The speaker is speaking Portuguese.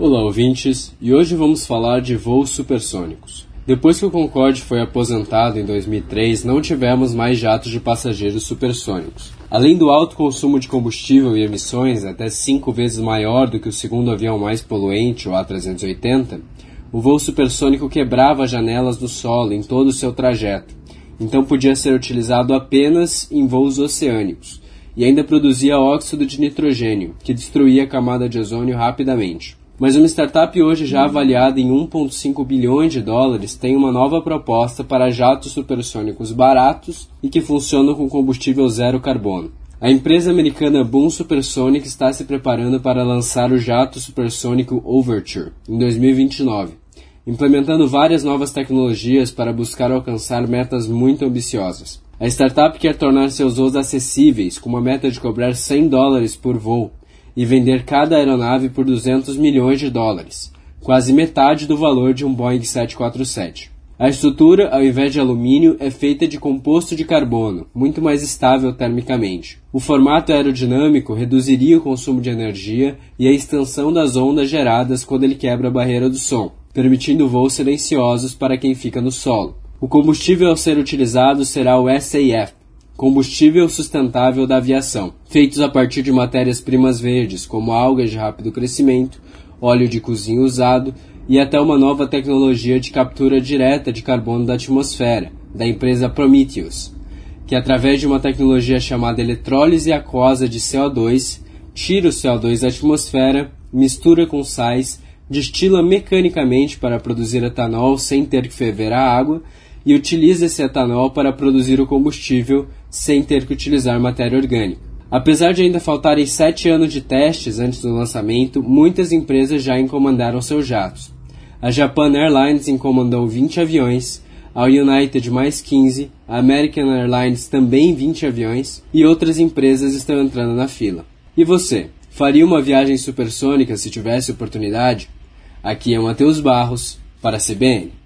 Olá, ouvintes, e hoje vamos falar de voos supersônicos. Depois que o Concorde foi aposentado em 2003, não tivemos mais jatos de passageiros supersônicos. Além do alto consumo de combustível e emissões, até cinco vezes maior do que o segundo avião mais poluente, o A380, o voo supersônico quebrava as janelas do solo em todo o seu trajeto, então podia ser utilizado apenas em voos oceânicos, e ainda produzia óxido de nitrogênio, que destruía a camada de ozônio rapidamente. Mas uma startup hoje já avaliada em 1,5 bilhões de dólares tem uma nova proposta para jatos supersônicos baratos e que funcionam com combustível zero carbono. A empresa americana Boom Supersonic está se preparando para lançar o jato supersônico Overture em 2029, implementando várias novas tecnologias para buscar alcançar metas muito ambiciosas. A startup quer tornar seus voos acessíveis, com uma meta de cobrar 100 dólares por voo e vender cada aeronave por 200 milhões de dólares, quase metade do valor de um Boeing 747. A estrutura, ao invés de alumínio, é feita de composto de carbono, muito mais estável termicamente. O formato aerodinâmico reduziria o consumo de energia e a extensão das ondas geradas quando ele quebra a barreira do som, permitindo voos silenciosos para quem fica no solo. O combustível a ser utilizado será o SAF, combustível sustentável da aviação, feitos a partir de matérias-primas verdes, como algas de rápido crescimento, óleo de cozinha usado e até uma nova tecnologia de captura direta de carbono da atmosfera, da empresa Prometheus, que através de uma tecnologia chamada eletrólise aquosa de CO2, tira o CO2 da atmosfera, mistura com sais, destila mecanicamente para produzir etanol sem ter que ferver a água e utiliza esse etanol para produzir o combustível sem ter que utilizar matéria orgânica. Apesar de ainda faltarem sete anos de testes antes do lançamento, muitas empresas já encomendaram seus jatos. A Japan Airlines encomendou 20 aviões, a United mais 15, a American Airlines também 20 aviões e outras empresas estão entrando na fila. E você, faria uma viagem supersônica se tivesse oportunidade? Aqui é Matheus Barros, para a CBN.